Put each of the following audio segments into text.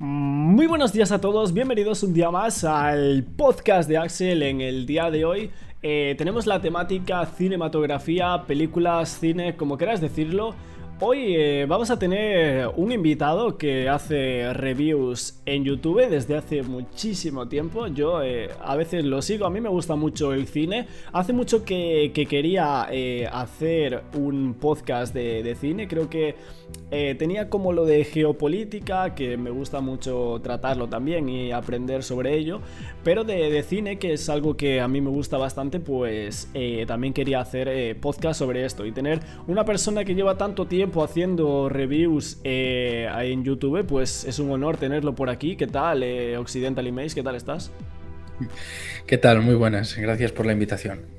Muy buenos días a todos, bienvenidos un día más al podcast de Axel en el día de hoy. Eh, tenemos la temática cinematografía, películas, cine, como quieras decirlo. Hoy eh, vamos a tener un invitado que hace reviews en YouTube desde hace muchísimo tiempo. Yo eh, a veces lo sigo, a mí me gusta mucho el cine. Hace mucho que, quería eh, hacer un podcast de, cine. Creo que tenía como lo de geopolítica, que me gusta mucho tratarlo también y aprender sobre ello. Pero de, de cine, que es algo que a mí me gusta bastante, pues también quería hacer podcast sobre esto y tener una persona que lleva tanto tiempo haciendo reviews eh, en YouTube, pues es un honor tenerlo por aquí. ¿Qué tal, eh, Occidental Image? ¿Qué tal estás? ¿Qué tal? Muy buenas. Gracias por la invitación.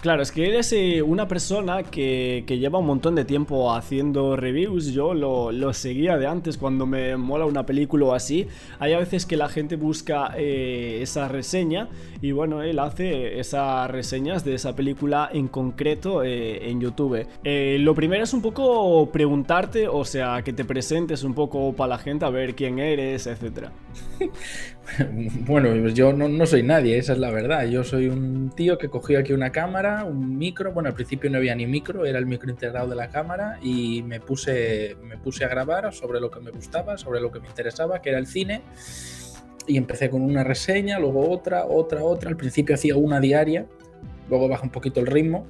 Claro, es que eres eh, una persona que, lleva un montón de tiempo haciendo reviews. Yo lo, seguía de antes cuando me mola una película o así. Hay a veces que la gente busca eh, esa reseña y bueno, él hace esas reseñas de esa película en concreto eh, en YouTube. lo primero es un poco preguntarte, o sea, que te presentes un poco para la gente a ver quién eres, etcétera. bueno, pues yo no, soy nadie, esa es la verdad. Yo soy un tío que cogió aquí una cámara, un micro. Bueno, al principio no había ni micro, era el micro integrado de la cámara y me puse, me puse a grabar sobre lo que me gustaba, sobre lo que me interesaba, que era el cine. Y empecé con una reseña, luego otra, otra, otra. Al principio hacía una diaria, luego baja un poquito el ritmo.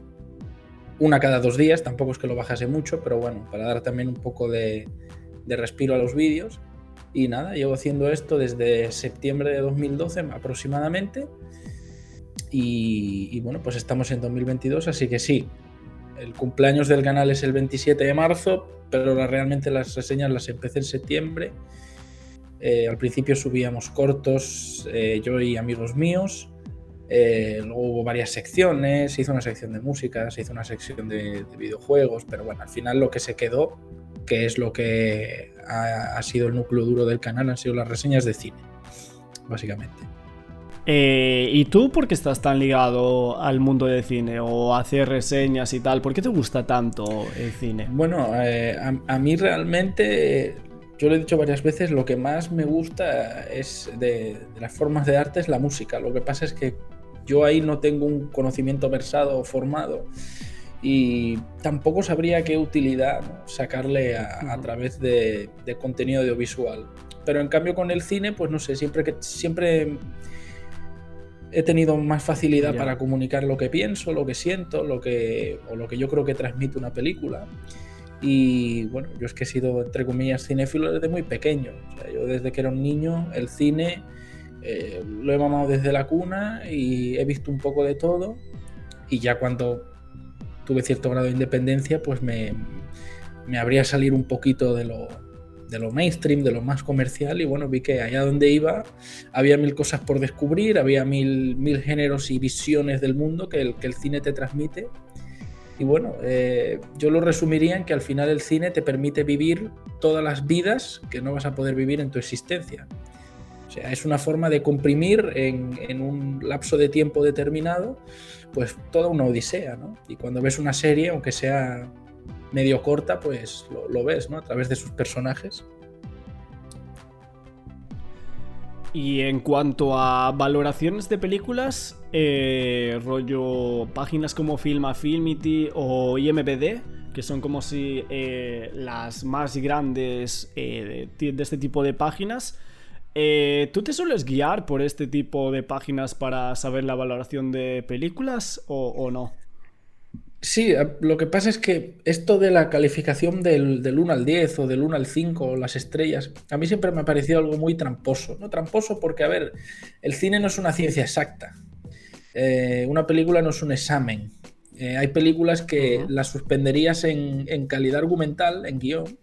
Una cada dos días, tampoco es que lo bajase mucho, pero bueno, para dar también un poco de, de respiro a los vídeos. Y nada, llevo haciendo esto desde septiembre de 2012 aproximadamente. Y, bueno, pues estamos en 2022, así que sí, el cumpleaños del canal es el 27 de marzo, pero realmente las reseñas las empecé en septiembre. Eh, al principio subíamos cortos, eh, yo y amigos míos. Eh, luego hubo varias secciones, se hizo una sección de música, se hizo una sección de, de videojuegos, pero bueno, al final lo que se quedó que es lo que ha, sido el núcleo duro del canal, han sido las reseñas de cine, básicamente. Eh, ¿Y tú por qué estás tan ligado al mundo del cine o hacer reseñas y tal? ¿Por qué te gusta tanto el cine? Bueno, eh, a, mí realmente, yo lo he dicho varias veces, lo que más me gusta es de, de, las formas de arte es la música. Lo que pasa es que yo ahí no tengo un conocimiento versado o formado y tampoco sabría qué utilidad sacarle a, través de, contenido audiovisual. Pero en cambio con el cine, pues no sé, siempre que siempre he tenido más facilidad para comunicar lo que pienso, lo que siento, lo que o lo que yo creo que transmite una película. Y bueno, yo es que he sido entre comillas cinéfilo desde muy pequeño. yo desde que era un niño el cine eh, lo he mamado desde la cuna y he visto un poco de todo. Y ya cuando tuve cierto grado de independencia, pues me, me habría salir un poquito de lo, de lo mainstream, de lo más comercial, y bueno, vi que allá donde iba había mil cosas por descubrir, había mil, mil géneros y visiones del mundo que el, que el cine te transmite. Y bueno, eh, yo lo resumiría en que al final el cine te permite vivir todas las vidas que no vas a poder vivir en tu existencia. O sea, es una forma de comprimir en, en un lapso de tiempo determinado pues toda una odisea, ¿no? Y cuando ves una serie, aunque sea medio corta, pues lo, ves, ¿no? A través de sus personajes. Y en cuanto a valoraciones de películas, eh, rollo páginas como Film Affinity o IMBD, que son como si eh, las más grandes eh, de este tipo de páginas, eh, ¿Tú te sueles guiar por este tipo de páginas para saber la valoración de películas o, no? Sí, lo que pasa es que esto de la calificación del, 1 al 10 o del 1 al 5 o las estrellas, a mí siempre me ha parecido algo muy tramposo. ¿no? Tramposo porque, a ver, el cine no es una ciencia exacta. Eh, una película no es un examen. Eh, hay películas que las suspenderías en, calidad argumental, en guion,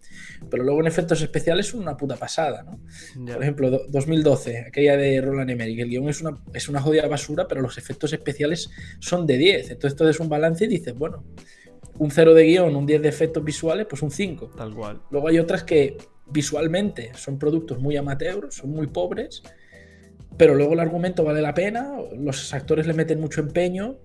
pero luego en efectos especiales son una puta pasada, ¿no? Por ejemplo, 2012, aquella de Roland Emmerich, el guion es una, es una jodida basura, pero los efectos especiales son de 10. Entonces todo es un balance y dices, bueno, un 0 de guion, un 10 de efectos visuales, pues un 5. Tal cual. Luego hay otras que visualmente son productos muy amateurs, son muy pobres, pero luego el argumento vale la pena, los actores le meten mucho empeño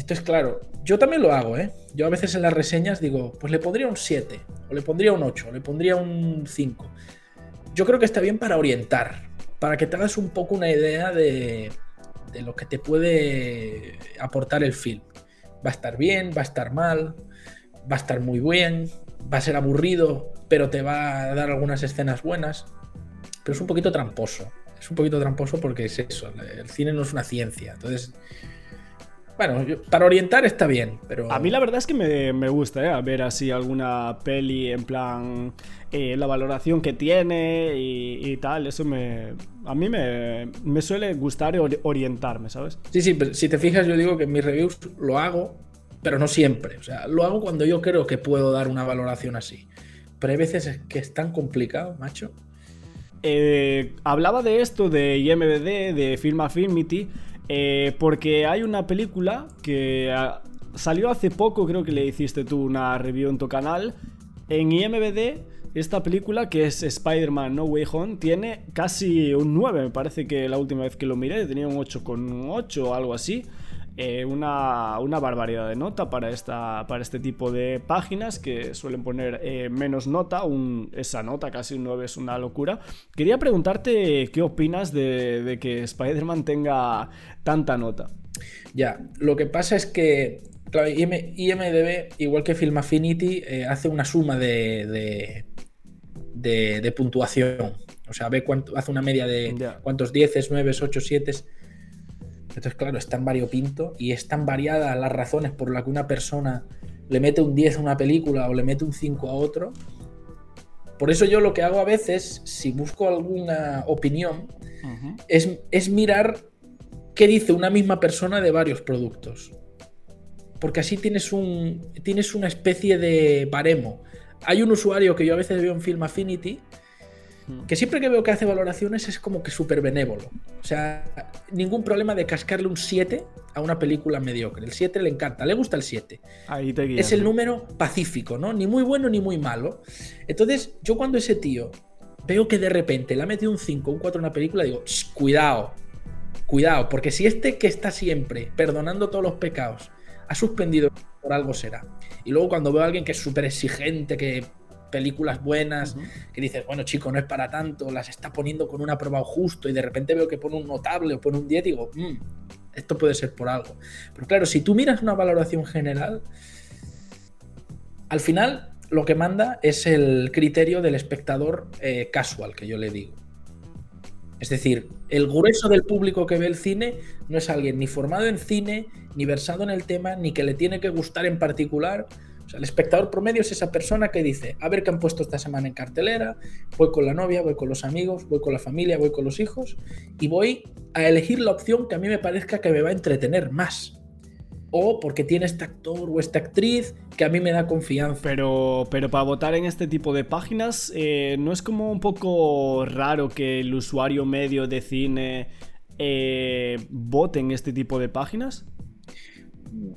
entonces, claro, yo también lo hago, ¿eh? Yo a veces en las reseñas digo, pues le pondría un 7, o le pondría un 8, o le pondría un 5. yo creo que está bien para orientar, para que te hagas un poco una idea de, de lo que te puede aportar el film. Va a estar bien, va a estar mal, va a estar muy bien, va a ser aburrido, pero te va a dar algunas escenas buenas. Pero es un poquito tramposo. Es un poquito tramposo porque es eso. El cine no es una ciencia. Entonces, bueno, para orientar está bien, pero... A mí la verdad es que me, gusta, ¿eh? ver así alguna peli en plan... Eh, la valoración que tiene y, tal, eso me... A mí me, suele gustar orientarme, ¿sabes? Sí, sí, pero si te fijas yo digo que en mis reviews lo hago, pero no siempre. O sea, lo hago cuando yo creo que puedo dar una valoración así. Pero hay veces que es tan complicado, macho. Eh, hablaba de esto de IMBD, de Film Affinity eh, porque hay una película que ah, salió hace poco, creo que le hiciste tú una review en tu canal. En IMBD, esta película que es Spider-Man No Way Home tiene casi un 9, me parece que la última vez que lo miré tenía un 8,8 o algo así. Eh, una, barbaridad de nota para, esta, para este tipo de páginas que suelen poner eh, menos nota, esa nota casi un 9 es una locura. Quería preguntarte qué opinas de, que Spider-Man tenga tanta nota. Ya, lo que pasa es que IMDB, igual que Film Affinity, eh, hace una suma de, de, puntuación. O sea, ve cuánto, hace una media de cuántos 10, 9, 8, 7 entonces, claro, es tan variopinto y es tan variada las razones por las que una persona le mete un 10 a una película o le mete un 5 a otro. Por eso yo lo que hago a veces, si busco alguna opinión, es, es mirar qué dice una misma persona de varios productos. Porque así tienes, un, tienes una especie de baremo. Hay un usuario que yo a veces veo en Film Affinity que siempre que veo que hace valoraciones es como que súper benévolo. O sea, ningún problema de cascarle un 7 a una película mediocre. El 7 le encanta, le gusta el 7. Ahí te es el número pacífico, ¿no? Ni muy bueno ni muy malo. Entonces, yo cuando ese tío veo que de repente le ha metido un 5, un 4 a una película, digo, cuidado, cuidado, porque si este que está siempre perdonando todos los pecados ha suspendido por algo será. Y luego cuando veo a alguien que es súper exigente, que películas buenas, que dices, bueno, chico, no es para tanto, las está poniendo con un aprobado justo y de repente veo que pone un notable o pone un 10 y digo, mm, esto puede ser por algo. Pero claro, si tú miras una valoración general, al final lo que manda es el criterio del espectador eh, casual, que yo le digo. Es decir, el grueso del público que ve el cine no es alguien ni formado en cine, ni versado en el tema, ni que le tiene que gustar en particular, el espectador promedio es esa persona que dice, a ver qué han puesto esta semana en cartelera, voy con la novia, voy con los amigos, voy con la familia, voy con los hijos y voy a elegir la opción que a mí me parezca que me va a entretener más. O porque tiene este actor o esta actriz que a mí me da confianza. Pero, pero para votar en este tipo de páginas, eh, ¿no es como un poco raro que el usuario medio de cine eh, vote en este tipo de páginas?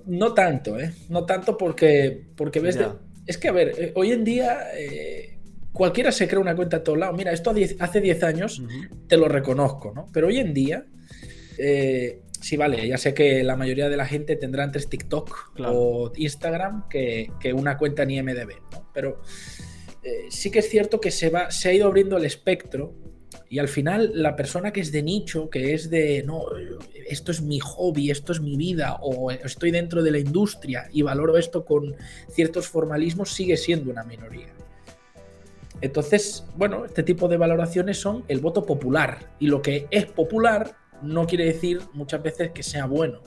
No tanto, ¿eh? No tanto porque, porque ves... Es que, a ver, eh, hoy en día eh, cualquiera se crea una cuenta a todos lados. Mira, esto hace 10 años te lo reconozco, ¿no? Pero hoy en día, eh, sí, vale, ya sé que la mayoría de la gente tendrá antes TikTok o Instagram que, una cuenta en IMDB, ¿no? Pero sí que es cierto que se, va, se ha ido abriendo el espectro y al final, la persona que es de nicho, que es de, no, esto es mi hobby, esto es mi vida, o estoy dentro de la industria y valoro esto con ciertos formalismos, sigue siendo una minoría. Entonces, bueno, este tipo de valoraciones son el voto popular. Y lo que es popular no quiere decir muchas veces que sea bueno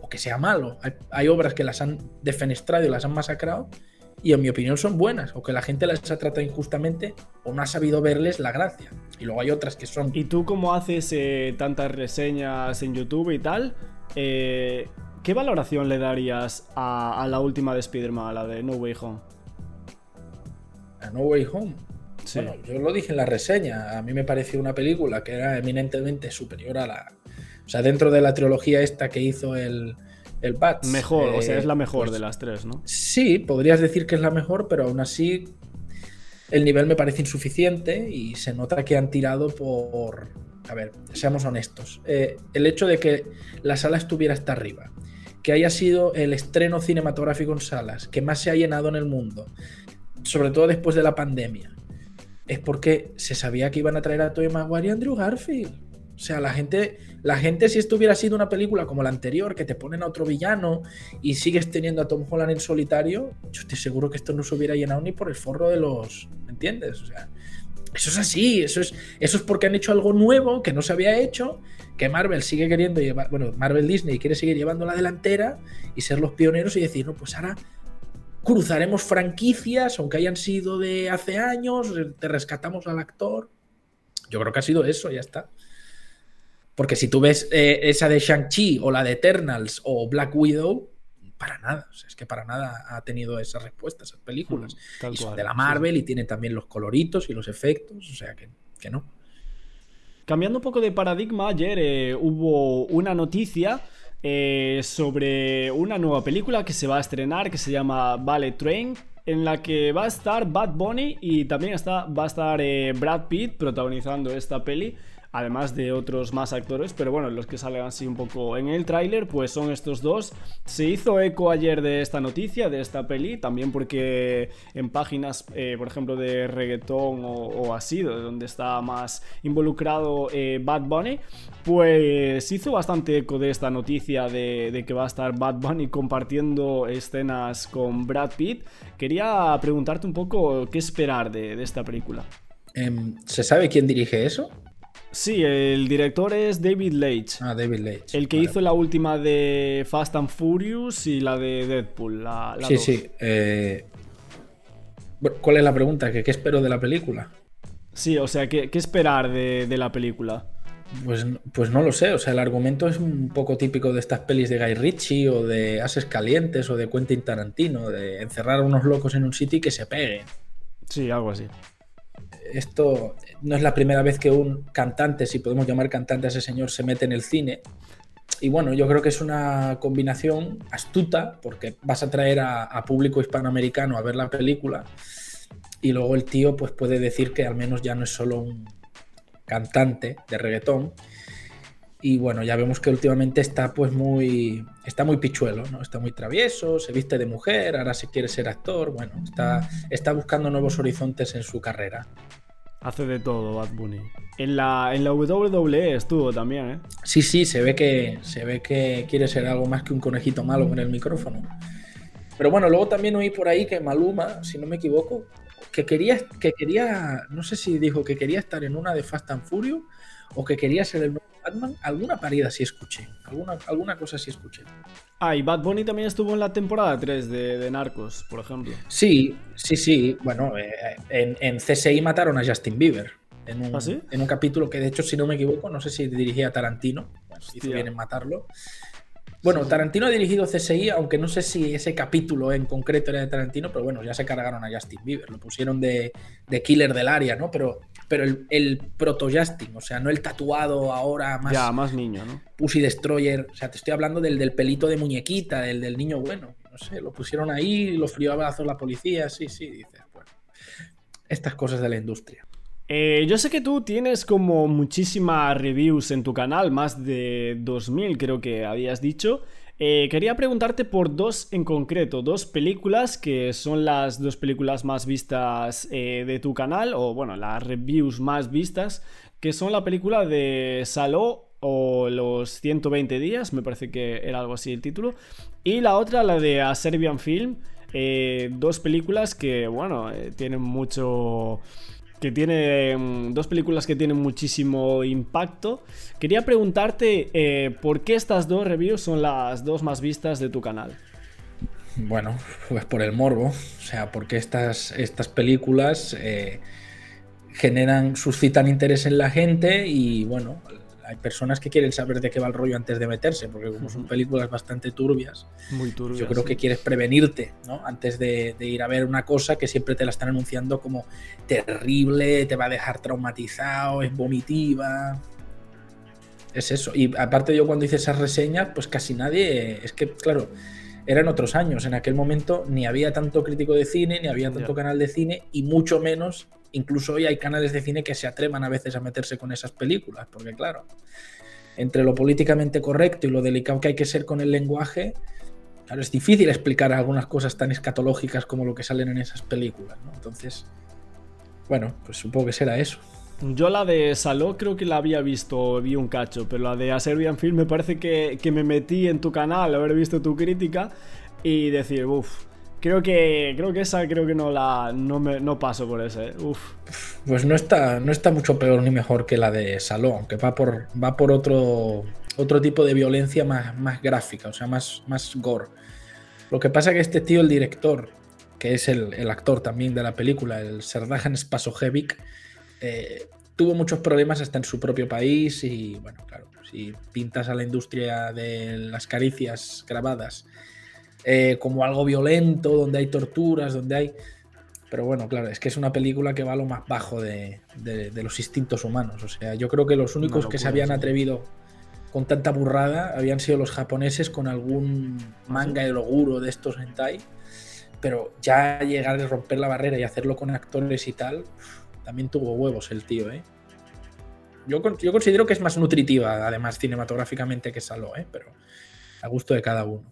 o que sea malo. Hay, obras que las han defenestrado y las han masacrado y en mi opinión son buenas, o que la gente las ha tratado injustamente o no ha sabido verles la gracia. Y luego hay otras que son... ¿Y tú cómo haces eh, tantas reseñas en YouTube y tal? Eh, ¿Qué valoración le darías a, la última de Spider-Man, a la de No Way Home? A No Way Home. Bueno, yo lo dije en la reseña. A mí me pareció una película que era eminentemente superior a la. O sea, dentro de la trilogía esta que hizo el, el Bats. Mejor, o sea, es la mejor pues de las tres, ¿no? Sí, podrías decir que es la mejor, pero aún así el nivel me parece insuficiente y se nota que han tirado por... A ver, seamos honestos. Eh, el hecho de que la sala estuviera hasta arriba, que haya sido el estreno cinematográfico en salas que más se ha llenado en el mundo, sobre todo después de la pandemia, es porque se sabía que iban a traer a Tobey Maguire y Andrew Garfield. O sea, la gente, la gente si esto hubiera sido una película como la anterior, que te ponen a otro villano y sigues teniendo a Tom Holland en solitario, yo estoy seguro que esto no se hubiera llenado ni por el forro de los... ¿Me entiendes? O sea, eso es así, eso es, eso es porque han hecho algo nuevo que no se había hecho, que Marvel sigue queriendo llevar, bueno, Marvel Disney quiere seguir llevando la delantera y ser los pioneros y decir, no, pues ahora cruzaremos franquicias, aunque hayan sido de hace años, te rescatamos al actor. Yo creo que ha sido eso, ya está. Porque si tú ves eh, esa de Shang-Chi o la de Eternals o Black Widow, para nada. es que para nada ha tenido esa respuesta, esas películas. Mm, y son de la Marvel y tienen también los coloritos y los efectos, o sea que, no. Cambiando un poco de paradigma, ayer eh, hubo una noticia eh, sobre una nueva película que se va a estrenar que se llama Ballet Train, en la que va a estar Bad Bunny y también está, va a estar eh, Brad Pitt protagonizando esta peli además de otros más actores, pero bueno, los que salen así un poco en el tráiler, pues son estos dos. Se hizo eco ayer de esta noticia, de esta peli, también porque en páginas, eh, por ejemplo, de reggaetón o, así, donde está más involucrado eh, Bad Bunny, pues hizo bastante eco de esta noticia de, que va a estar Bad Bunny compartiendo escenas con Brad Pitt. Quería preguntarte un poco qué esperar de, esta película. Em, ¿Se sabe quién dirige eso? Sí, el director es David Leitch. Ah, David Leitch. El que hizo la última de Fast and Furious y la de Deadpool. La, sí, sí. Eh, ¿Cuál es la pregunta? ¿Qué, espero de la película? Sí, o sea, ¿qué, esperar de, la película? Pues, pues no lo sé, o sea, el argumento es un poco típico de estas pelis de Guy Ritchie o de Ases Calientes o de Quentin Tarantino, de encerrar a unos locos en un sitio y que se peguen. Sí, algo así esto no es la primera vez que un cantante, si podemos llamar cantante a ese señor, se mete en el cine. Y bueno, yo creo que es una combinación astuta, porque vas a traer a, público hispanoamericano a ver la película, y luego el tío pues puede decir que al menos ya no es solo un cantante de reggaetón. Y bueno, ya vemos que últimamente está pues muy. está muy pichuelo, ¿no? Está muy travieso, se viste de mujer, ahora se quiere ser actor. Bueno, está, está buscando nuevos horizontes en su carrera. Hace de todo Bad Bunny. En la, en la WWE estuvo también, ¿eh? Sí, sí, se ve que se ve que quiere ser algo más que un conejito malo con el micrófono. Pero bueno, luego también oí por ahí que Maluma, si no me equivoco, que quería, que quería, no sé si dijo que quería estar en una de Fast and Furious o que quería ser el nuevo Batman. Alguna parida sí escuché, alguna, alguna cosa sí escuché. Ah, y Bad Bunny también estuvo en la temporada 3 de, Narcos, por ejemplo. Sí, sí, sí. Bueno, eh, en, en, CSI mataron a Justin Bieber. En un, ¿Ah, en un capítulo que, de hecho, si no me equivoco, no sé si dirigía a Tarantino. Bueno, hizo bien en matarlo. Bueno, Tarantino ha dirigido CSI, aunque no sé si ese capítulo en concreto era de Tarantino, pero bueno, ya se cargaron a Justin Bieber, lo pusieron de, killer del área, ¿no? Pero, pero el, proto-Justin, o sea, no el tatuado ahora más. Ya, más niño, ¿no? Pussy Destroyer, o sea, te estoy hablando del, del pelito de muñequita, del, del niño bueno, no sé, lo pusieron ahí, lo frío a balazos la policía, sí, sí, dices, bueno. Estas cosas de la industria. Eh, yo sé que tú tienes como muchísimas reviews en tu canal, más de 2000 creo que habías dicho. Eh, quería preguntarte por dos en concreto, dos películas que son las dos películas más vistas eh, de tu canal, o bueno, las reviews más vistas, que son la película de Saló o los 120 días, me parece que era algo así el título, y la otra, la de A Serbian Film, dos películas que, bueno, tienen mucho que tiene mm, dos películas que tienen muchísimo impacto. Quería preguntarte eh, por qué estas dos reviews son las dos más vistas de tu canal. Bueno, pues por el morbo, o sea, porque estas, estas películas eh, generan, suscitan interés en la gente y bueno, hay personas que quieren saber de qué va el rollo antes de meterse, porque como son películas bastante turbias, Muy turbias yo creo que quieres prevenirte, ¿no? Antes de, ir a ver una cosa que siempre te la están anunciando como terrible, te va a dejar traumatizado, es vomitiva. Es eso. Y aparte yo cuando hice esas reseñas, pues casi nadie, es que claro, eran otros años. En aquel momento ni había tanto crítico de cine, ni había tanto canal de cine, y mucho menos incluso hoy hay canales de cine que se atrevan a veces a meterse con esas películas, porque claro, entre lo políticamente correcto y lo delicado que hay que ser con el lenguaje, claro, es difícil explicar algunas cosas tan escatológicas como lo que salen en esas películas, ¿no? Entonces, bueno, pues supongo que será eso. Yo la de Saló creo que la había visto, vi un cacho, pero la de A Serbian Film me parece que, que me metí en tu canal, haber visto tu crítica y decir, uff, creo que creo que esa creo que no la no, me, no paso por ese, uff. Pues no está, no está mucho peor ni mejor que la de Saló, aunque va por, va por otro, otro tipo de violencia más, más gráfica, o sea, más, más gore. Lo que pasa es que este tío, el director, que es el, el actor también de la película, el Serdajan Spasojevic, eh, tuvo muchos problemas hasta en su propio país y bueno, claro, si pintas a la industria de las caricias grabadas eh, como algo violento, donde hay torturas, donde hay... Pero bueno, claro, es que es una película que va a lo más bajo de, de, de los instintos humanos. O sea, yo creo que los únicos que se habían atrevido con tanta burrada habían sido los japoneses con algún manga de loguro de estos hentai. Pero ya llegar a romper la barrera y hacerlo con actores y tal, también tuvo huevos el tío, ¿eh? Yo, yo considero que es más nutritiva, además, cinematográficamente que Saló, ¿eh? Pero a gusto de cada uno.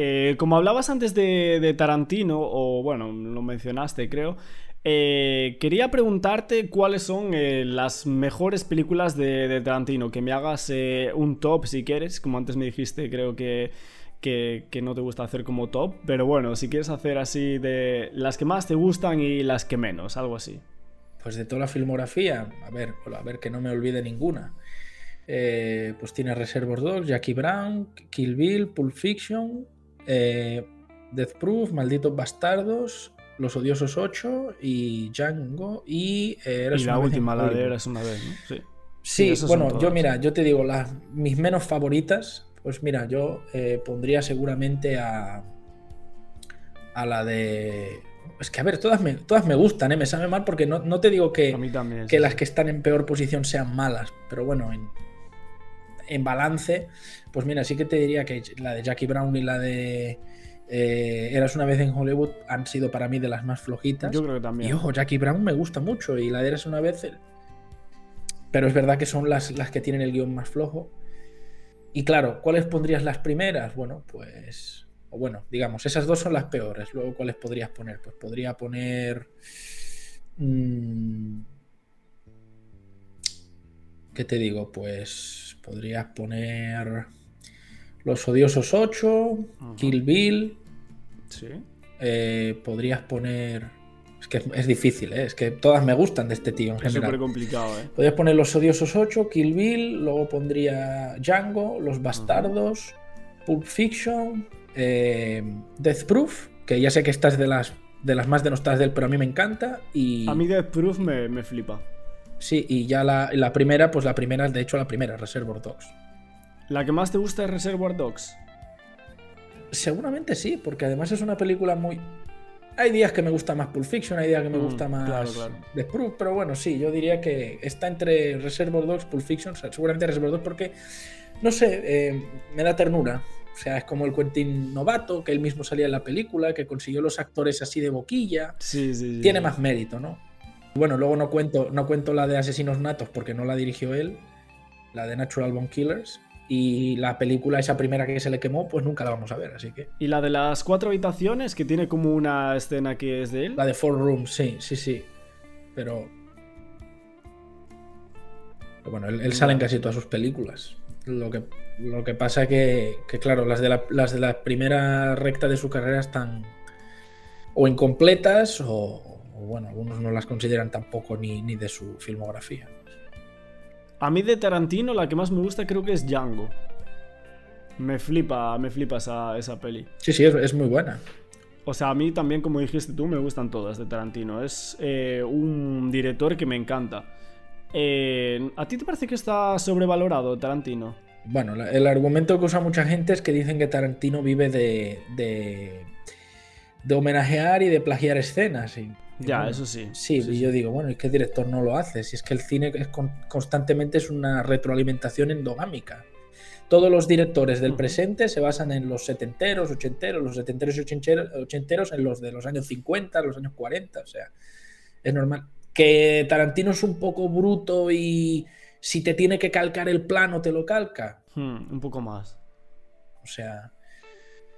Eh, como hablabas antes de, Tarantino, o bueno, lo mencionaste, creo. Eh, quería preguntarte cuáles son eh, las mejores películas de, Tarantino. Que me hagas un top si quieres. Como antes me dijiste, creo que, que, que, no te gusta hacer como top. Pero bueno, si quieres hacer así de las que más te gustan y las que menos, algo así. Pues de toda la filmografía, a ver, a ver que no me olvide ninguna. Pues tiene Reservoir Dogs, Jackie Brown, Kill Bill, Pulp Fiction, eh, Death Proof, Malditos Bastardos, Los Odiosos 8 y Django y... Eh, y la última, la de Eras una vez, ¿no? Sí. Sí, sí bueno, yo mira, yo te digo, las, mis menos favoritas, pues mira, yo eh, pondría seguramente a, a la de... Es que a ver, todas me, todas me gustan, ¿eh? me sabe mal porque no, no te digo que, también, que sí, las que están en peor posición sean malas, pero bueno, en, en balance, pues mira, sí que te diría que la de Jackie Brown y la de eh, Eras una vez en Hollywood han sido para mí de las más flojitas. Yo creo que también. Y ojo, Jackie Brown me gusta mucho y la de Eras una vez. Pero es verdad que son las, las que tienen el guion más flojo. Y claro, ¿cuáles pondrías las primeras? Bueno, pues. O bueno, digamos, esas dos son las peores. Luego, ¿cuáles podrías poner? Pues podría poner. Mmm, ¿Qué te digo? Pues podrías poner Los Odiosos 8, uh -huh. Kill Bill. Sí. Eh, podrías poner. Es que es difícil, ¿eh? es que todas me gustan de este tío en es general. súper complicado, ¿eh? Podrías poner Los Odiosos 8, Kill Bill, luego pondría Django, Los Bastardos, uh -huh. Pulp Fiction, eh, Death Proof, que ya sé que esta es de las, de las más denostadas de él, pero a mí me encanta. Y... A mí Death Proof me, me flipa. Sí, y ya la, la, primera, pues la primera, de hecho la primera, Reservoir Dogs. ¿La que más te gusta es Reservoir Dogs? Seguramente sí, porque además es una película muy... Hay días que me gusta más Pulp Fiction, hay días que me gusta mm, más claro, claro. Death Proof, pero bueno, sí, yo diría que está entre Reservoir Dogs, Pulp Fiction, seguramente Reservoir Dogs porque, no sé, eh, me da ternura. O sea, es como el Quentin novato, que él mismo salía en la película, que consiguió los actores así de boquilla. Sí, sí, sí. Tiene más mérito, ¿no? Bueno, luego no cuento, no cuento la de Asesinos Natos porque no la dirigió él, la de Natural Born Killers. Y la película, esa primera que se le quemó, pues nunca la vamos a ver, así que. ¿Y la de las cuatro habitaciones, que tiene como una escena que es de él? La de Four Rooms, sí, sí, sí. Pero. Pero bueno, él, él sale en casi todas sus películas. Lo que, lo que pasa que, que claro, las de, la, las de la primera recta de su carrera están o incompletas o, o bueno, algunos no las consideran tampoco ni, ni, de su filmografía. A mí de Tarantino la que más me gusta creo que es Django. Me flipa, me flipa esa, esa peli. Sí, sí, es, es, muy buena. O sea, a mí también, como dijiste tú, me gustan todas de Tarantino. Es eh, un director que me encanta. Eh, ¿A ti te parece que está sobrevalorado Tarantino? Bueno, la, el argumento que usa mucha gente es que dicen que Tarantino vive de, de, de homenajear y de plagiar escenas. Y, ya, bueno, eso sí. Sí, sí, y sí. yo digo, bueno, ¿y qué director no lo hace? Si es que el cine es con, constantemente es una retroalimentación endogámica. Todos los directores del uh -huh. presente se basan en los setenteros, ochenteros, los setenteros y ochenteros, ochenteros en los de los años 50, los años 40, o sea, es normal. Que Tarantino es un poco bruto y si te tiene que calcar el plano, te lo calca. Hmm, un poco más. O sea,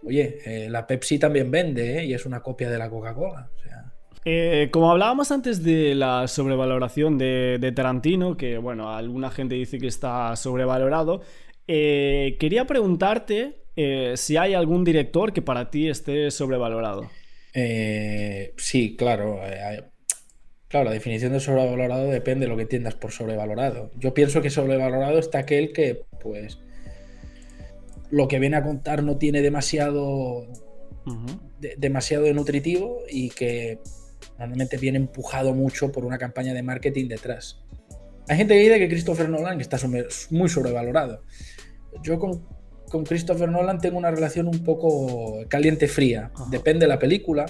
oye, eh, la Pepsi también vende, ¿eh? Y es una copia de la Coca-Cola. O sea. Eh, como hablábamos antes de la sobrevaloración de, Tarantino, que bueno, alguna gente dice que está sobrevalorado, eh, quería preguntarte eh, si hay algún director que para ti esté sobrevalorado. sí, claro. Claro, la definición de sobrevalorado depende de lo que entiendas por sobrevalorado. Yo pienso que sobrevalorado está aquel que, pues, lo que viene a contar no tiene demasiado, demasiado nutritivo y que normalmente viene empujado mucho por una campaña de marketing detrás. Hay gente que dice que Christopher Nolan está muy sobrevalorado. Yo con, Christopher Nolan tengo una relación un poco caliente-fría. Depende de la película.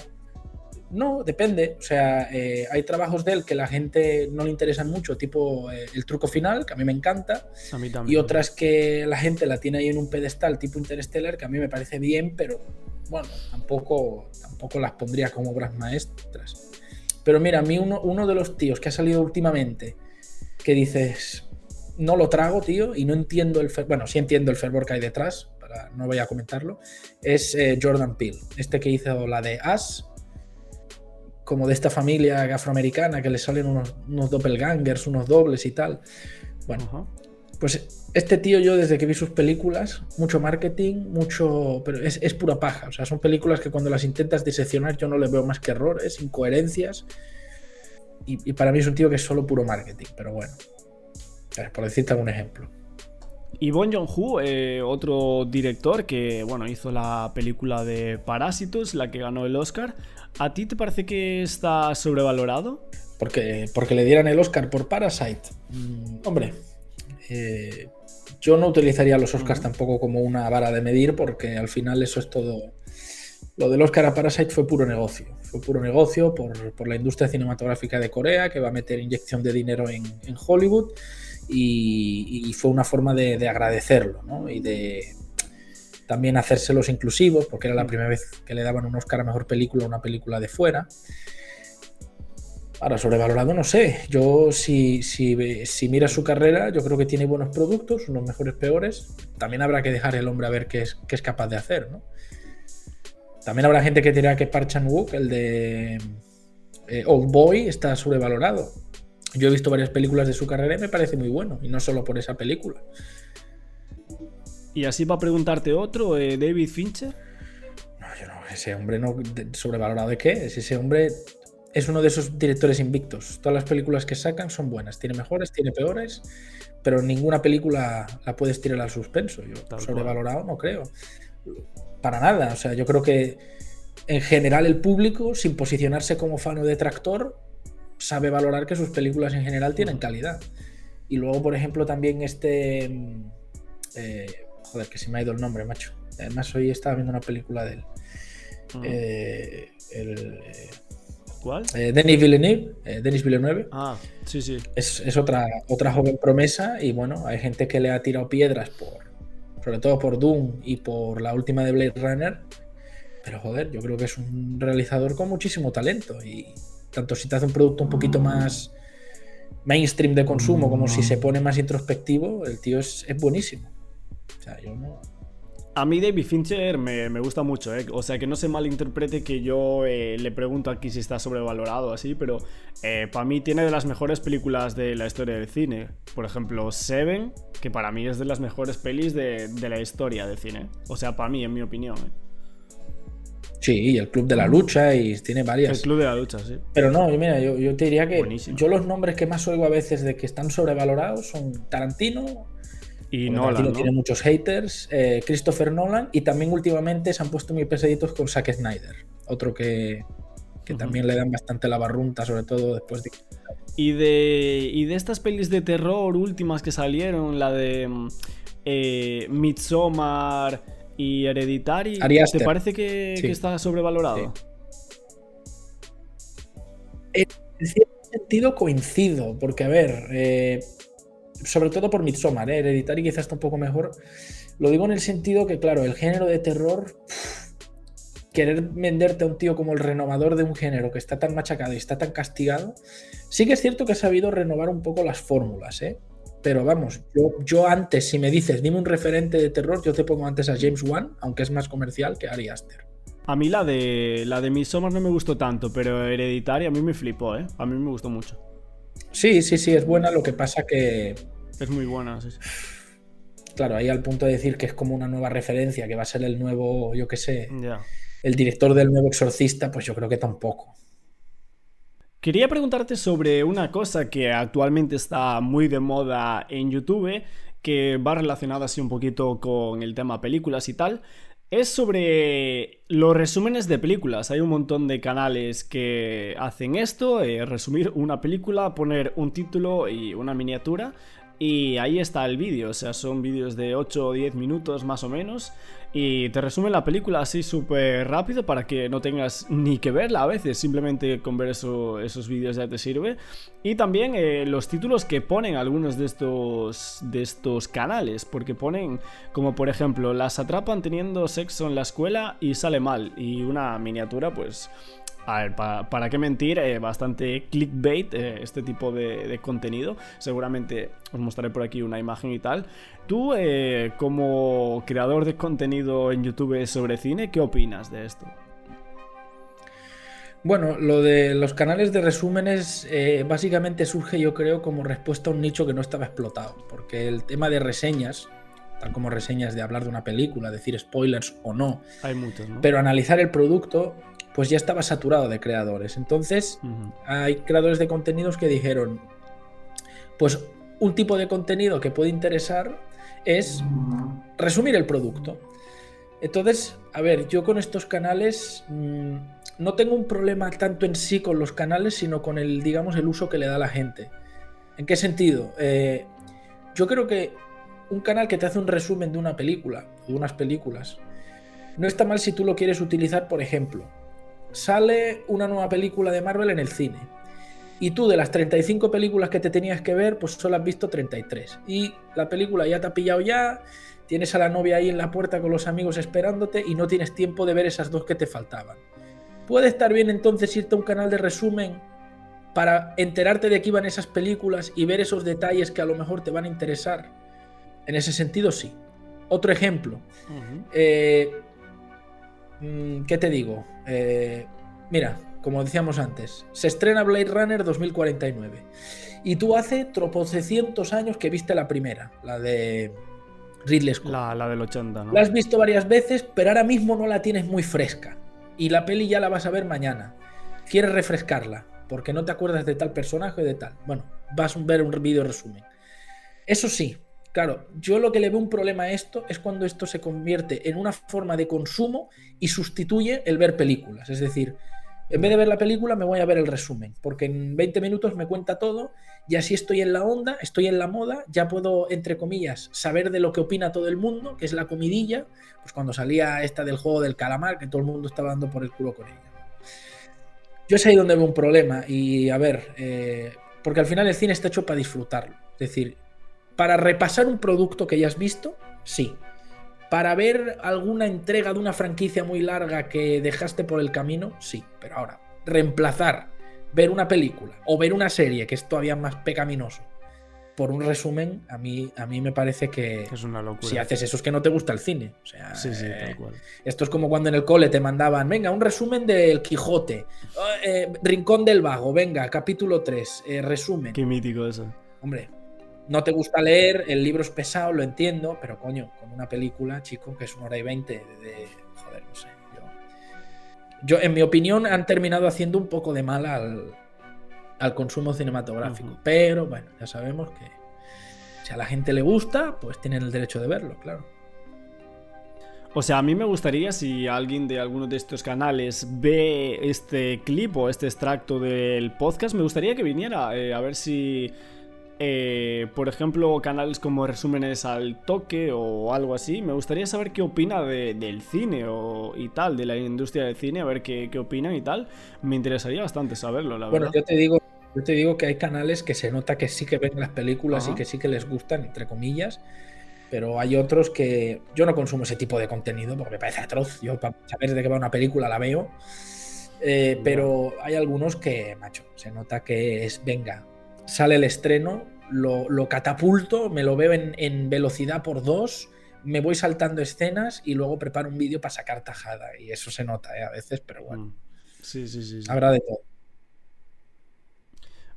No, depende. O sea, eh, hay trabajos de él que la gente no le interesan mucho, tipo eh, El truco final, que a mí me encanta. A mí también. Y otras que la gente la tiene ahí en un pedestal, tipo Interstellar, que a mí me parece bien, pero bueno, tampoco, tampoco las pondría como obras maestras. Pero mira, a mí uno, de los tíos que ha salido últimamente, que dices, no lo trago, tío, y no entiendo el fervor, bueno, sí entiendo el fervor que hay detrás, para, no voy a comentarlo, es eh, Jordan Peele, este que hizo la de As, como de esta familia afroamericana que le salen unos, unos doppelgangers, unos dobles y tal. Bueno, pues este tío yo desde que vi sus películas, mucho marketing, mucho... pero es, es, pura paja. O sea, son películas que cuando las intentas diseccionar yo no le veo más que errores, incoherencias. Y, para mí es un tío que es solo puro marketing, pero bueno. Por decirte algún ejemplo. Y Bon Joon-ho, eh, otro director que bueno, hizo la película de Parásitos, la que ganó el Oscar. ¿A ti te parece que está sobrevalorado? Porque, porque le dieran el Oscar por Parasite. Mm, hombre, eh, yo no utilizaría los Oscars tampoco como una vara de medir porque al final eso es todo... Lo del Oscar a Parasite fue puro negocio. Fue puro negocio por, la industria cinematográfica de Corea que va a meter inyección de dinero en, Hollywood y, fue una forma de, agradecerlo ¿no? y de también hacérselos inclusivos porque era la primera vez que le daban un Oscar a Mejor Película a una película de fuera. Ahora, sobrevalorado no sé. Yo, si, si, si miras su carrera, yo creo que tiene buenos productos, unos mejores, peores. También habrá que dejar el hombre a ver qué es, qué es capaz de hacer, ¿no? También habrá gente que dirá que Park Chan-wook, el de eh, Old Boy, está sobrevalorado. Yo he visto varias películas de su carrera y me parece muy bueno, y no solo por esa película. Y así para preguntarte otro, eh, David Fincher. No, yo no, ese hombre no sobrevalorado de qué es. Ese hombre es uno de esos directores invictos. Todas las películas que sacan son buenas. Tiene mejores, tiene peores, pero ninguna película la puedes tirar al suspenso. Yo sobrevalorado no creo. Para nada. O sea, yo creo que en general el público, sin posicionarse como fan o detractor, sabe valorar que sus películas en general tienen calidad. Y luego, por ejemplo, también este... Eh, joder, que se me ha ido el nombre, macho. Además, hoy estaba viendo una película de él. Eh, el... ¿Cuál? Eh, Denis Villeneuve. Eh, Denis Villeneuve. Ah, sí, sí. Es, otra, otra joven promesa y bueno, hay gente que le ha tirado piedras por, sobre todo por Doom y por la última de Blade Runner. Pero joder, yo creo que es un realizador con muchísimo talento y tanto si te hace un producto un poquito más mainstream de consumo como si se pone más introspectivo, el tío es, es buenísimo. O sea, yo no, a mí David Fincher me, gusta mucho, ¿eh? o sea que no se malinterprete que yo eh, le pregunto aquí si está sobrevalorado así, pero eh, para mí tiene de las mejores películas de la historia del cine. Por ejemplo, Seven, que para mí es de las mejores pelis de, la historia del cine. O sea, para mí, en mi opinión. ¿eh? Sí, y el Club de la Lucha, y tiene varias. El Club de la Lucha, sí. Pero no, mira, yo, yo te diría que yo los nombres que más oigo a veces de que están sobrevalorados son Tarantino, y Nolan, tiene muchos haters. Eh, Christopher Nolan. Y también últimamente se han puesto muy pesaditos con Zack Snyder. Otro que, también le dan bastante la barrunta, sobre todo después de. Y de, y de estas pelis de terror últimas que salieron, la de mm, eh, Midsommar y Hereditary, ¿te parece que, está sobrevalorado? En cierto sentido coincido, porque a ver, eh, sobre todo por Midsommar, ¿eh? Hereditary quizás está un poco mejor. Lo digo en el sentido que, claro, el género de terror, querer venderte a un tío como el renovador de un género que está tan machacado y está tan castigado, sí que es cierto que ha sabido renovar un poco las fórmulas, ¿eh? Pero vamos, yo, yo antes, si me dices, dime un referente de terror, yo te pongo antes a James Wan, aunque es más comercial que Ari Aster. A mí la de la de Midsommar no me gustó tanto, pero Hereditaria a mí me flipó, ¿eh? A mí me gustó mucho. Sí, sí, sí, es buena, lo que pasa que... Es muy buena, sí. Claro, ahí al punto de decir que es como una nueva referencia, que va a ser el nuevo, yo qué sé, el director del nuevo exorcista, pues yo creo que tampoco. Quería preguntarte sobre una cosa que actualmente está muy de moda en YouTube, que va relacionada así un poquito con el tema películas y tal. Es sobre los resúmenes de películas. Hay un montón de canales que hacen esto, eh, resumir una película, poner un título y una miniatura y ahí está el vídeo, o sea, son vídeos de 8 o 10 minutos más o menos. Y te resumen la película así súper rápido para que no tengas ni que verla a veces, simplemente con ver esos vídeos ya te sirve. Y también eh, los títulos que ponen algunos de estos, de estos canales, porque ponen como por ejemplo, las atrapan teniendo sexo en la escuela y sale mal. Y una miniatura pues a ver, para, qué mentir, eh, bastante clickbait eh, este tipo de, contenido. Seguramente os mostraré por aquí una imagen y tal. Tú, eh, como creador de contenido en YouTube sobre cine, ¿qué opinas de esto? Bueno, lo de los canales de resúmenes básicamente surge yo creo como respuesta a un nicho que no estaba explotado, porque el tema de reseñas, tal como reseñas de hablar de una película, decir spoilers o no, hay muchos, pero analizar el producto pues ya estaba saturado de creadores. Entonces, hay creadores de contenidos que dijeron, pues un tipo de contenido que puede interesar es resumir el producto. Entonces, a ver, yo con estos canales mm, no tengo un problema tanto en sí con los canales, sino con el, digamos, el uso que le da la gente. ¿En qué sentido? Eh, yo creo que un canal que te hace un resumen de una película, de unas películas, no está mal si tú lo quieres utilizar, por ejemplo, sale una nueva película de Marvel en el cine. Y tú de las 35 películas que te tenías que ver, pues solo has visto 33. Y la película ya te ha pillado ya, tienes a la novia ahí en la puerta con los amigos esperándote y no tienes tiempo de ver esas dos que te faltaban. Puede estar bien entonces irte a un canal de resumen para enterarte de qué iban esas películas y ver esos detalles que a lo mejor te van a interesar. En ese sentido, sí. Otro ejemplo. ¿Qué te digo? Eh, mira, como decíamos antes, se estrena Blade Runner 2049. Y tú hace tropocientos años que viste la primera, la de Ridley Scott. La, la del 80, ¿no? La has visto varias veces, pero ahora mismo no la tienes muy fresca. Y la peli ya la vas a ver mañana. Quieres refrescarla, porque no te acuerdas de tal personaje o de tal. Bueno, vas a ver un vídeo resumen. Eso sí, Claro, yo lo que le veo un problema a esto es cuando esto se convierte en una forma de consumo y sustituye el ver películas. Es decir, en vez de ver la película me voy a ver el resumen, porque en 20 minutos me cuenta todo y así estoy en la onda, estoy en la moda, ya puedo, entre comillas, saber de lo que opina todo el mundo, que es la comidilla, pues cuando salía esta del juego del calamar, que todo el mundo estaba dando por el culo con ella. Yo es ahí donde veo un problema y a ver, eh, porque al final el cine está hecho para disfrutarlo. Es decir, para repasar un producto que ya has visto, sí. Para ver alguna entrega de una franquicia muy larga que dejaste por el camino, sí. Pero ahora, reemplazar ver una película o ver una serie, que es todavía más pecaminoso, por un resumen, a mí, a mí me parece que es una locura. Si haces eso es que no te gusta el cine. O sea, sí, sí, tal cual. Esto es como cuando en el cole te mandaban, venga, un resumen del Quijote, eh, Rincón del Vago, venga, capítulo 3, eh, resumen. Qué mítico eso. Hombre, no te gusta leer, el libro es pesado, lo entiendo, pero coño, con una película, chico, que es una hora y veinte de, joder, no sé. Yo, en mi opinión, han terminado haciendo un poco de mal al, consumo cinematográfico. Pero bueno, ya sabemos que si a la gente le gusta, pues tienen el derecho de verlo, claro. O sea, a mí me gustaría si alguien de alguno de estos canales ve este clip o este extracto del podcast, me gustaría que viniera eh, a ver si eh, por ejemplo, canales como resúmenes al toque o algo así. Me gustaría saber qué opina del cine o, y tal, de la industria del cine, a ver qué, qué opinan y tal. Me interesaría bastante saberlo, la bueno, verdad. yo te digo, yo te digo que hay canales que se nota que sí que ven las películas y que sí que les gustan, entre comillas. Pero hay otros que yo no consumo ese tipo de contenido porque me parece atroz. Yo para saber de qué va una película la veo. Eh, pero hay algunos que, macho, se nota que es, venga, sale el estreno, lo, catapulto, me lo veo en, velocidad por dos, me voy saltando escenas y luego preparo un vídeo para sacar tajada. Y eso se nota ¿eh? a veces, pero bueno. Mm. Sí, sí, sí, sí. Habrá de todo.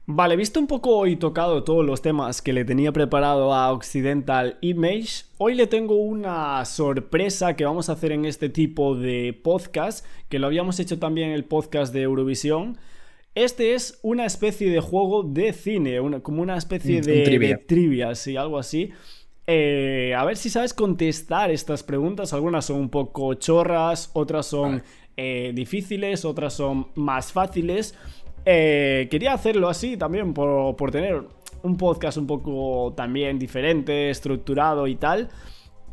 Vale, visto un poco y tocado todos los temas que le tenía preparado a Occidental Image, hoy le tengo una sorpresa que vamos a hacer en este tipo de podcast, que lo habíamos hecho también en el podcast de Eurovisión. Este es una especie de juego de cine, una- como una especie de, un trivia. de trivia, sí, algo así. Eh, a ver si sabes contestar estas preguntas. Algunas son un poco chorras, otras son eh, difíciles, otras son más fáciles. Eh, quería hacerlo así también por, por tener un podcast un poco también diferente, estructurado y tal.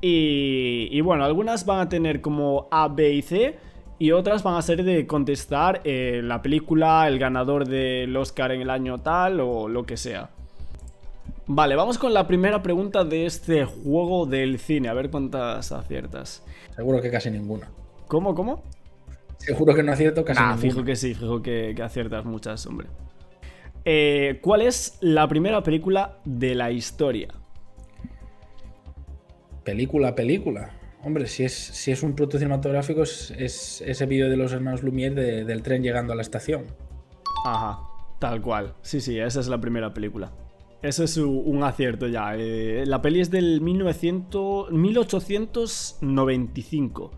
Y, y bueno, algunas van a tener como A, B y C. Y otras van a ser de contestar eh, la película, el ganador del Oscar en el año tal o lo que sea. Vale, vamos con la primera pregunta de este juego del cine. A ver cuántas aciertas. Seguro que casi ninguna. ¿Cómo, cómo? Seguro que no acierto casi Nah, ninguna. fijo que sí, fijo que, que aciertas muchas, hombre. Eh, ¿Cuál es la primera película de la historia? Película, película. Hombre, si es, si es un producto cinematográfico, es, es ese vídeo de los hermanos Lumière de- del tren llegando a la estación. Ajá, tal cual. Sí, sí, esa es la primera película. Eso es un acierto ya. Eh, la peli es del 1900, 1895.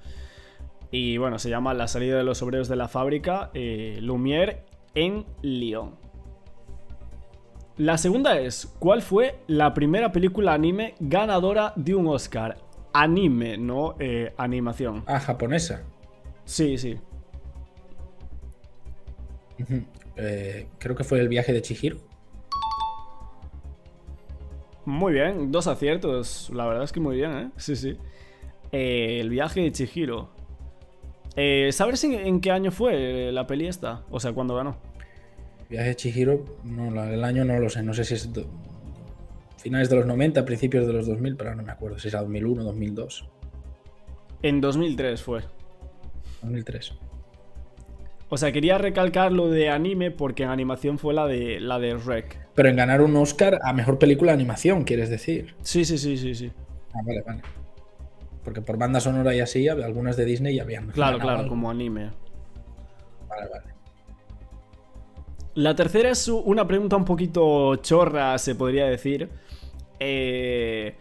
Y bueno, se llama La salida de los obreros de la fábrica eh, Lumière en Lyon. La segunda es, ¿cuál fue la primera película anime ganadora de un Oscar? Anime, no eh, animación. Ah, japonesa. Sí, sí. Eh, creo que fue el viaje de Chihiro. Muy bien, dos aciertos. La verdad es que muy bien, ¿eh? Sí, sí. Eh, el viaje de Chihiro. Eh, ¿Sabes en, en qué año fue la peli esta? O sea, ¿cuándo ganó? Viaje de Chihiro, no, la- el año no lo sé, no sé si es finales de los 90, principios de los 2000, pero no me acuerdo si es a 2001, 2002, En 2003 fue. 2003. O sea, quería recalcar lo de anime porque en animación fue la de, la de Rec. Pero en ganar un Oscar a mejor película de animación, quieres decir. Sí, sí, sí, sí, sí. Ah, vale, vale. Porque por banda sonora y así, algunas de Disney ya habían. Claro, claro, algo. como anime. Vale, vale. La tercera es una pregunta un poquito chorra, se podría decir. Eh,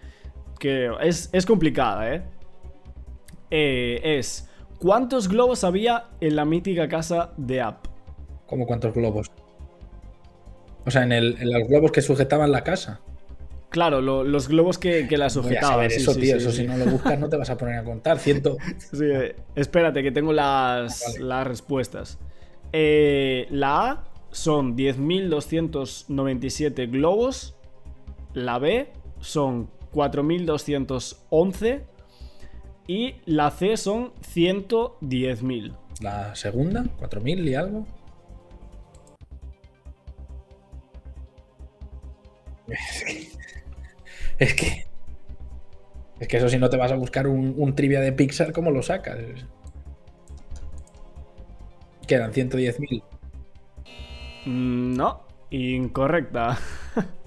que es, es complicada, ¿eh? Eh, Es, ¿cuántos globos había en la mítica casa de App? ¿Cómo cuántos globos? O sea, en, el- en los globos que sujetaban la casa. Claro, lo- los globos que, que la sujetaban. sí, eso, sí, tío. sí, eso si no lo buscas no te vas a poner a contar. Eh, espérate, que tengo las, Ah, vale. las respuestas. Eh, la A son 10.297 globos. La B son 4.211. Y la C son 110.000. La segunda, 4000 y algo. Es que. Es que, es que eso si no te vas a buscar un, un trivia de Pixar, ¿cómo lo sacas? Quedan 110.000. Mm, No, incorrecta.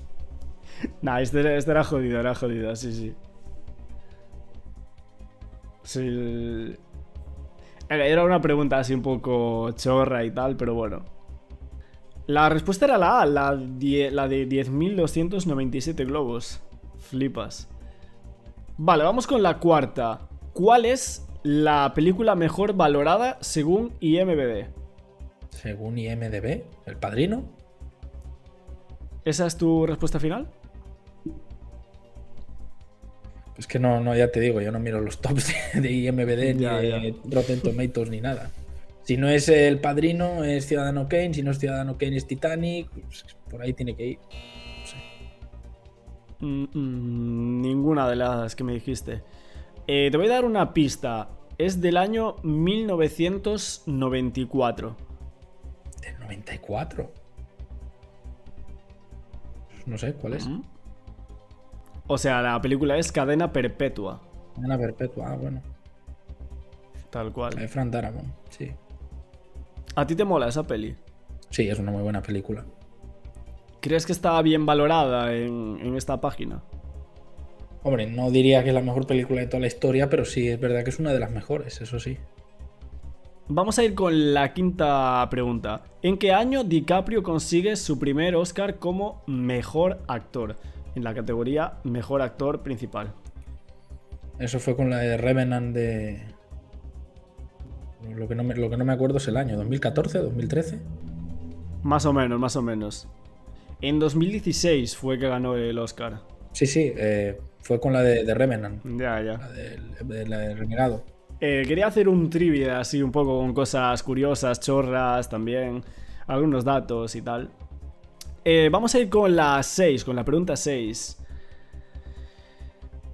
nah, este, este era jodido, era jodido, sí, sí. Sí. Era era una pregunta así un poco chorra y tal, pero bueno. La respuesta era la A, la, die- la de 10.297 globos. Flipas. Vale, vamos con la cuarta. ¿Cuál es la película mejor valorada según IMDb? Según IMDB, el padrino. ¿Esa es tu respuesta final? Es que no, no, ya te digo, yo no miro los tops de, de IMDB Ya, ni ya. de Rotten Tomatoes ni nada. Si no es el padrino, es Ciudadano Kane. Si no es Ciudadano Kane, es Titanic. Pues, por ahí tiene que ir. No sé. Mm, mm, ninguna de las que me dijiste. Eh, te voy a dar una pista. Es del año 1994. Del 94. No sé cuál es. Mm. O sea, la película es Cadena Perpetua. Ana Perpetua, ah, bueno. Tal La de cual. Frank Darabont, sí. ¿A ti te mola esa peli? Sí, es una muy buena película. ¿Crees que está bien valorada en, en esta página? Hombre, no diría que es la mejor película de toda la historia, pero sí es verdad que es una de las mejores, eso sí. Vamos a ir con la quinta pregunta. ¿En qué año DiCaprio consigue su primer Oscar como mejor actor? En la categoría mejor actor principal. Eso fue con la de Revenant de. Lo que no me, lo que no me acuerdo es el año, ¿2014? ¿2013? Más o menos, más o menos. En 2016 fue que ganó el Oscar. Sí, sí, eh, fue con la de, de Revenant. Ya, ya. La de, de- la de Renegado. Eh, quería hacer un trivia así un poco con cosas curiosas, chorras también, algunos datos y tal. Eh, vamos a ir con la 6, con la pregunta 6.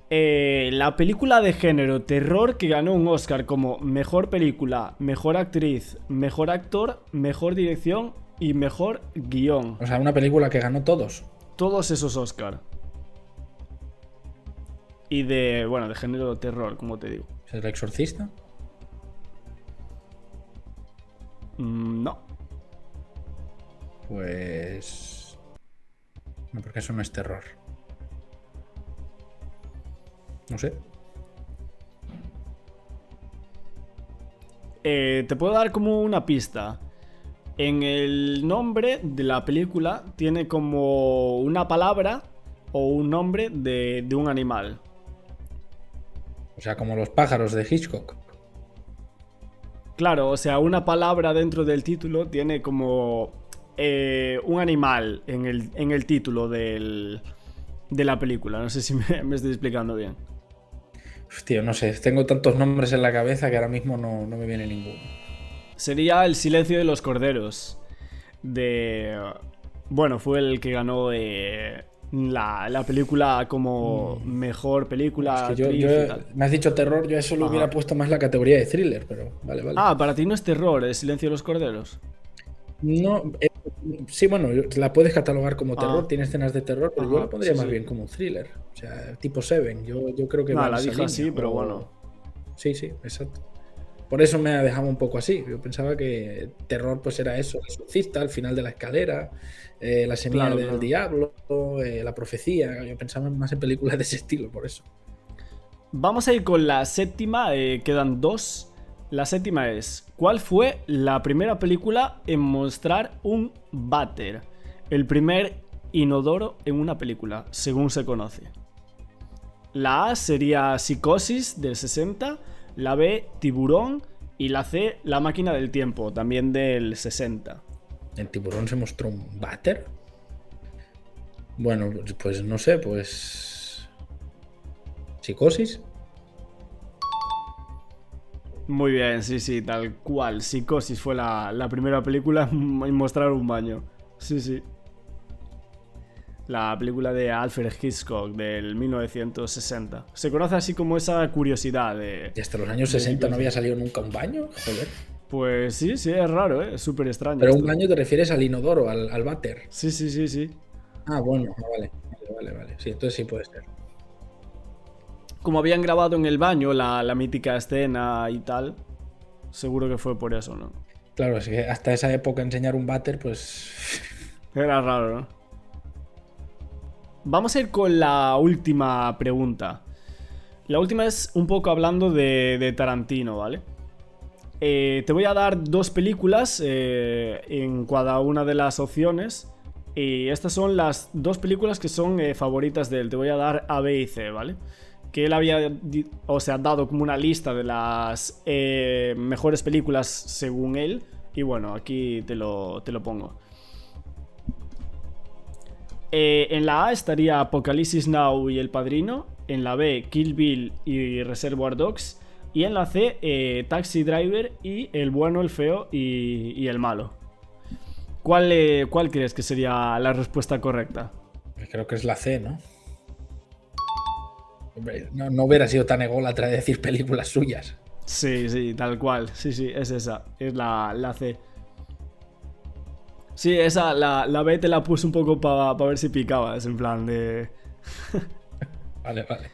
Eh, la película de género terror que ganó un Oscar como mejor película, mejor actriz, mejor actor, mejor dirección y mejor guion. O sea, una película que ganó todos. Todos esos Oscar. Y de, bueno, de género terror, como te digo. ¿Es el exorcista? Mm, no. Pues. No, porque eso no es terror. No sé. Eh, te puedo dar como una pista. En el nombre de la película tiene como una palabra o un nombre de, de un animal. O sea, como los pájaros de Hitchcock. Claro, o sea, una palabra dentro del título tiene como eh, un animal en el, en el título del- de la película. No sé si me, me estoy explicando bien. Hostia, no sé. Tengo tantos nombres en la cabeza que ahora mismo no, no me viene ninguno. Sería El silencio de los corderos. De... Bueno, fue el que ganó eh, la, la película como mejor película. Mm. Es que yo, actriz yo- y tal. me has dicho terror, yo a eso lo hubiera puesto más la categoría de thriller, pero vale, vale. Ah, para ti no es terror, El silencio de los corderos. No, eh, sí, bueno, la puedes catalogar como terror, Ah. tiene escenas de terror, pero yo la pondría sí, más sí. bien como un thriller. O sea, tipo Seven. Yo, yo creo que. No, la dije así, pero bueno. Sí, sí, exacto. Por eso me ha dejado un poco así. Yo pensaba que terror pues era eso, el exorcista, al final de la escalera, eh, la semilla Claro, del claro. diablo, eh, la profecía. Yo pensaba más en películas de ese estilo, por eso. Vamos a ir con la séptima, eh, quedan dos. La séptima es, ¿cuál fue la primera película en mostrar un váter? El primer inodoro en una película, según se conoce. La A sería Psicosis del 60, la B Tiburón y la C La máquina del tiempo, también del 60. En Tiburón se mostró un váter. Bueno, pues no sé, pues. Psicosis. Muy bien, sí, sí, tal cual. Psicosis fue la, la primera película en mostrar un baño. Sí, sí. La película de Alfred Hitchcock del 1960. Se conoce así como esa curiosidad de... Y hasta los años 60 no había salido nunca un baño. Joder. Pues sí, sí, es raro, ¿eh? Es súper extraño. Pero un baño te refieres al inodoro, al, al váter. Sí, sí, sí, sí. Ah, bueno, ah, vale. Vale, vale, vale. Sí, entonces sí puede ser. Como habían grabado en el baño la, la mítica escena y tal, seguro que fue por eso, ¿no? Claro, es que hasta esa época enseñar un váter, pues. Era raro, ¿no? Vamos a ir con la última pregunta. La última es un poco hablando de, de Tarantino, ¿vale? Eh, te voy a dar dos películas eh, en cada una de las opciones. Y estas son las dos películas que son eh, favoritas de él. Te voy a dar A, B y C, ¿vale? Que él había, o sea, dado como una lista de las eh, mejores películas según él. Y bueno, aquí te lo, te lo pongo. Eh, en la A estaría Apocalipsis Now y El Padrino. En la B, Kill Bill y Reservoir Dogs. Y en la C, eh, Taxi Driver y El Bueno, el Feo y, y el Malo. ¿Cuál, ¿Cuál crees que sería la respuesta correcta? Creo que es la C, ¿no? Hombre, no, no hubiera sido tan ególatra de decir películas suyas. Sí, sí, tal cual. Sí, sí, es esa. Es la, la C. Sí, esa, la, la B te la puse un poco para ver si picabas, en plan de... Vale, vale.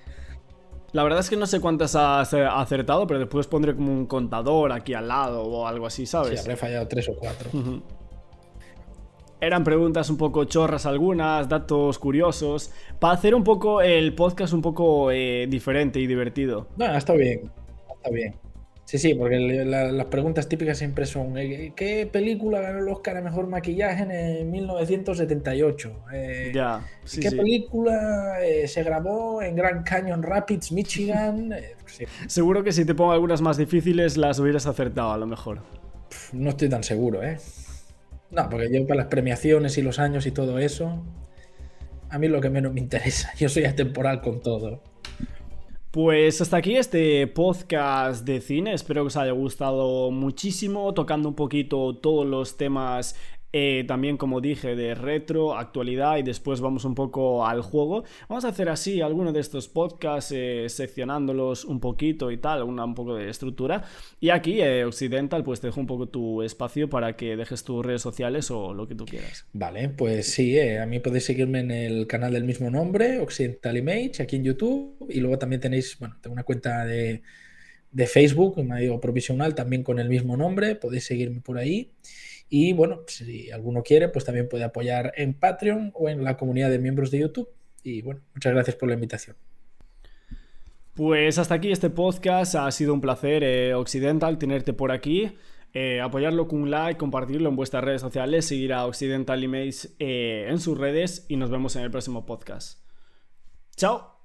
La verdad es que no sé cuántas has acertado, pero después pondré como un contador aquí al lado o algo así, Sí, ¿sabes? habré fallado tres o cuatro. Eran preguntas un poco chorras algunas, datos curiosos, para hacer un poco el podcast un poco eh, diferente y divertido. No, está bien, está bien. Sí, sí, porque las preguntas típicas siempre son eh, ¿qué película ganó el Oscar a Mejor Maquillaje en 1978? Eh, ya, ¿Qué película eh, se grabó en Grand Canyon Rapids, Michigan? Seguro que si te pongo algunas más difíciles las hubieras acertado a lo mejor. No estoy tan seguro, ¿eh? No, porque yo para las premiaciones y los años y todo eso, a mí lo que menos me interesa. Yo soy atemporal con todo. Pues hasta aquí este podcast de cine, espero que os haya gustado muchísimo, tocando un poquito todos los temas eh, también, como dije, de retro, actualidad y después vamos un poco al juego. Vamos a hacer así algunos de estos podcasts, eh, seccionándolos un poquito y tal, una, un poco de estructura. Y aquí, eh, Occidental, pues te dejo un poco tu espacio para que dejes tus redes sociales o lo que tú quieras. Vale, pues sí, a mí podéis seguirme en el canal del mismo nombre, Occidental Image, aquí en YouTube. Y luego también tenéis, bueno, tengo una cuenta de de Facebook, me digo provisional, también con el mismo nombre, podéis seguirme por ahí. Y bueno, si alguno quiere, pues también puede apoyar en Patreon o en la comunidad de miembros de YouTube. Y bueno, muchas gracias por la invitación. Pues hasta aquí este podcast. Ha sido un placer, eh, Occidental, tenerte por aquí. Eh, apoyarlo con un like, compartirlo en vuestras redes sociales, seguir a Occidental Emails eh, en sus redes y nos vemos en el próximo podcast. Chao.